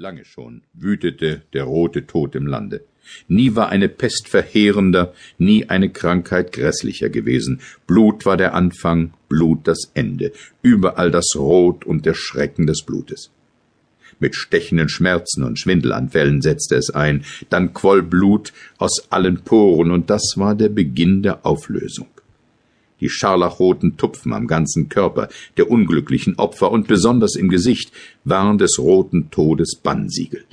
Lange schon wütete der rote Tod im Lande. Nie war eine Pest verheerender, nie eine Krankheit grässlicher gewesen. Blut war der Anfang, Blut das Ende, überall das Rot und der Schrecken des Blutes. Mit stechenden Schmerzen und Schwindelanfällen setzte es ein, dann quoll Blut aus allen Poren, und das war der Beginn der Auflösung die scharlachroten Tupfen am ganzen Körper der unglücklichen Opfer und besonders im Gesicht waren des roten Todes Bannsiegel,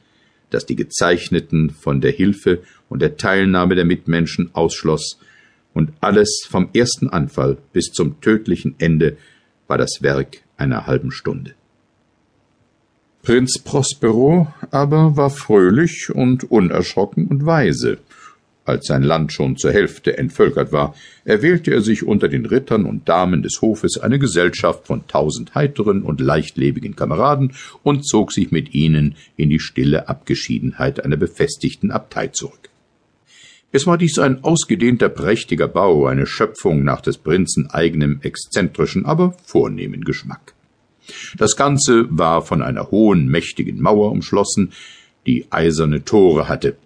das die Gezeichneten von der Hilfe und der Teilnahme der Mitmenschen ausschloss, und alles vom ersten Anfall bis zum tödlichen Ende war das Werk einer halben Stunde. Prinz Prospero aber war fröhlich und unerschrocken und weise, als sein Land schon zur Hälfte entvölkert war, erwählte er sich unter den Rittern und Damen des Hofes eine Gesellschaft von tausend heiteren und leichtlebigen Kameraden und zog sich mit ihnen in die stille Abgeschiedenheit einer befestigten Abtei zurück. Es war dies ein ausgedehnter, prächtiger Bau, eine Schöpfung nach des Prinzen eigenem exzentrischen, aber vornehmen Geschmack. Das Ganze war von einer hohen, mächtigen Mauer umschlossen, die eiserne Tore hatte,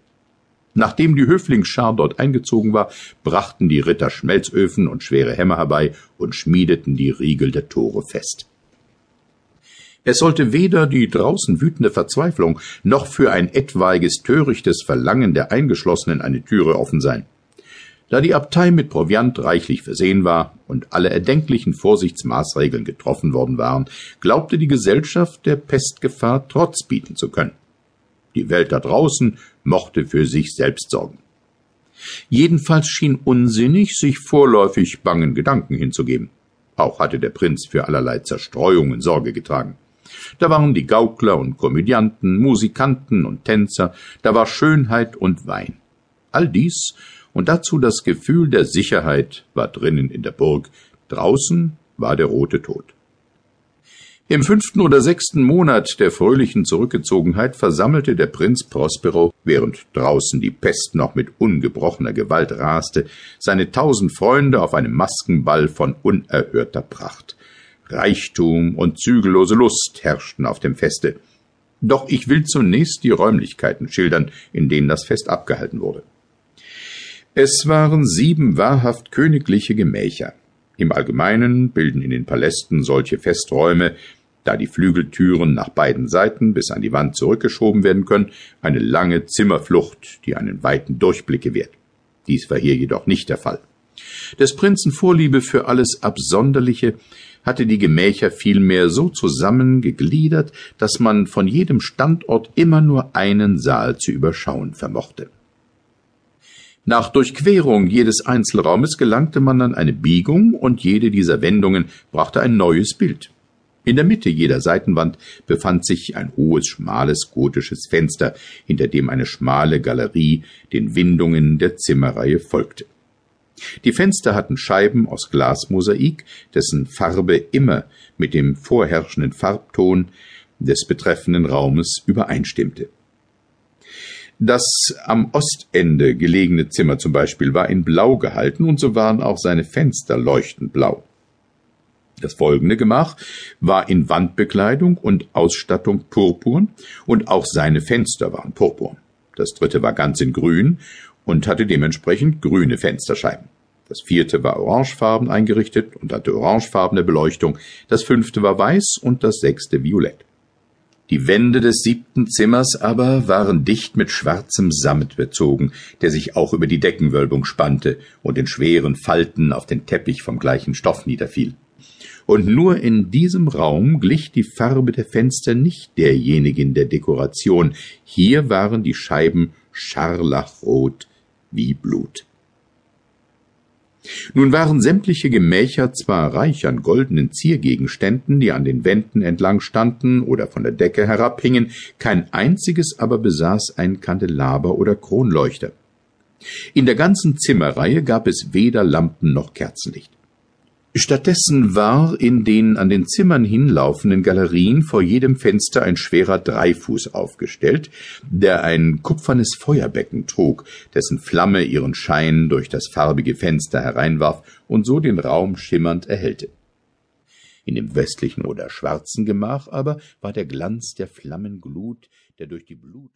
Nachdem die Höflingsschar dort eingezogen war, brachten die Ritter Schmelzöfen und schwere Hämmer herbei und schmiedeten die Riegel der Tore fest. Es sollte weder die draußen wütende Verzweiflung noch für ein etwaiges törichtes Verlangen der Eingeschlossenen eine Türe offen sein. Da die Abtei mit Proviant reichlich versehen war und alle erdenklichen Vorsichtsmaßregeln getroffen worden waren, glaubte die Gesellschaft der Pestgefahr Trotz bieten zu können. Die Welt da draußen mochte für sich selbst sorgen. Jedenfalls schien unsinnig, sich vorläufig bangen Gedanken hinzugeben. Auch hatte der Prinz für allerlei Zerstreuungen Sorge getragen. Da waren die Gaukler und Komödianten, Musikanten und Tänzer, da war Schönheit und Wein. All dies und dazu das Gefühl der Sicherheit war drinnen in der Burg, draußen war der rote Tod. Im fünften oder sechsten Monat der fröhlichen Zurückgezogenheit versammelte der Prinz Prospero, während draußen die Pest noch mit ungebrochener Gewalt raste, seine tausend Freunde auf einem Maskenball von unerhörter Pracht. Reichtum und zügellose Lust herrschten auf dem Feste. Doch ich will zunächst die Räumlichkeiten schildern, in denen das Fest abgehalten wurde. Es waren sieben wahrhaft königliche Gemächer. Im Allgemeinen bilden in den Palästen solche Festräume da die Flügeltüren nach beiden Seiten bis an die Wand zurückgeschoben werden können, eine lange Zimmerflucht, die einen weiten Durchblick gewährt. Dies war hier jedoch nicht der Fall. Des Prinzen Vorliebe für alles Absonderliche hatte die Gemächer vielmehr so zusammengegliedert, dass man von jedem Standort immer nur einen Saal zu überschauen vermochte. Nach Durchquerung jedes Einzelraumes gelangte man an eine Biegung und jede dieser Wendungen brachte ein neues Bild. In der Mitte jeder Seitenwand befand sich ein hohes, schmales gotisches Fenster, hinter dem eine schmale Galerie den Windungen der Zimmerreihe folgte. Die Fenster hatten Scheiben aus Glasmosaik, dessen Farbe immer mit dem vorherrschenden Farbton des betreffenden Raumes übereinstimmte. Das am Ostende gelegene Zimmer zum Beispiel war in Blau gehalten, und so waren auch seine Fenster leuchtend blau. Das folgende Gemach war in Wandbekleidung und Ausstattung purpurn und auch seine Fenster waren purpurn. Das dritte war ganz in grün und hatte dementsprechend grüne Fensterscheiben. Das vierte war orangefarben eingerichtet und hatte orangefarbene Beleuchtung. Das fünfte war weiß und das sechste violett. Die Wände des siebten Zimmers aber waren dicht mit schwarzem Sammet bezogen, der sich auch über die Deckenwölbung spannte und in schweren Falten auf den Teppich vom gleichen Stoff niederfiel und nur in diesem Raum glich die Farbe der Fenster nicht derjenigen der Dekoration. Hier waren die Scheiben scharlachrot wie Blut. Nun waren sämtliche Gemächer zwar reich an goldenen Ziergegenständen, die an den Wänden entlang standen oder von der Decke herabhingen, kein einziges aber besaß ein Kandelaber oder Kronleuchter. In der ganzen Zimmerreihe gab es weder Lampen noch Kerzenlicht. Stattdessen war in den an den Zimmern hinlaufenden Galerien vor jedem Fenster ein schwerer Dreifuß aufgestellt, der ein kupfernes Feuerbecken trug, dessen Flamme ihren Schein durch das farbige Fenster hereinwarf und so den Raum schimmernd erhellte. In dem westlichen oder schwarzen Gemach aber war der Glanz der Flammenglut, der durch die Blut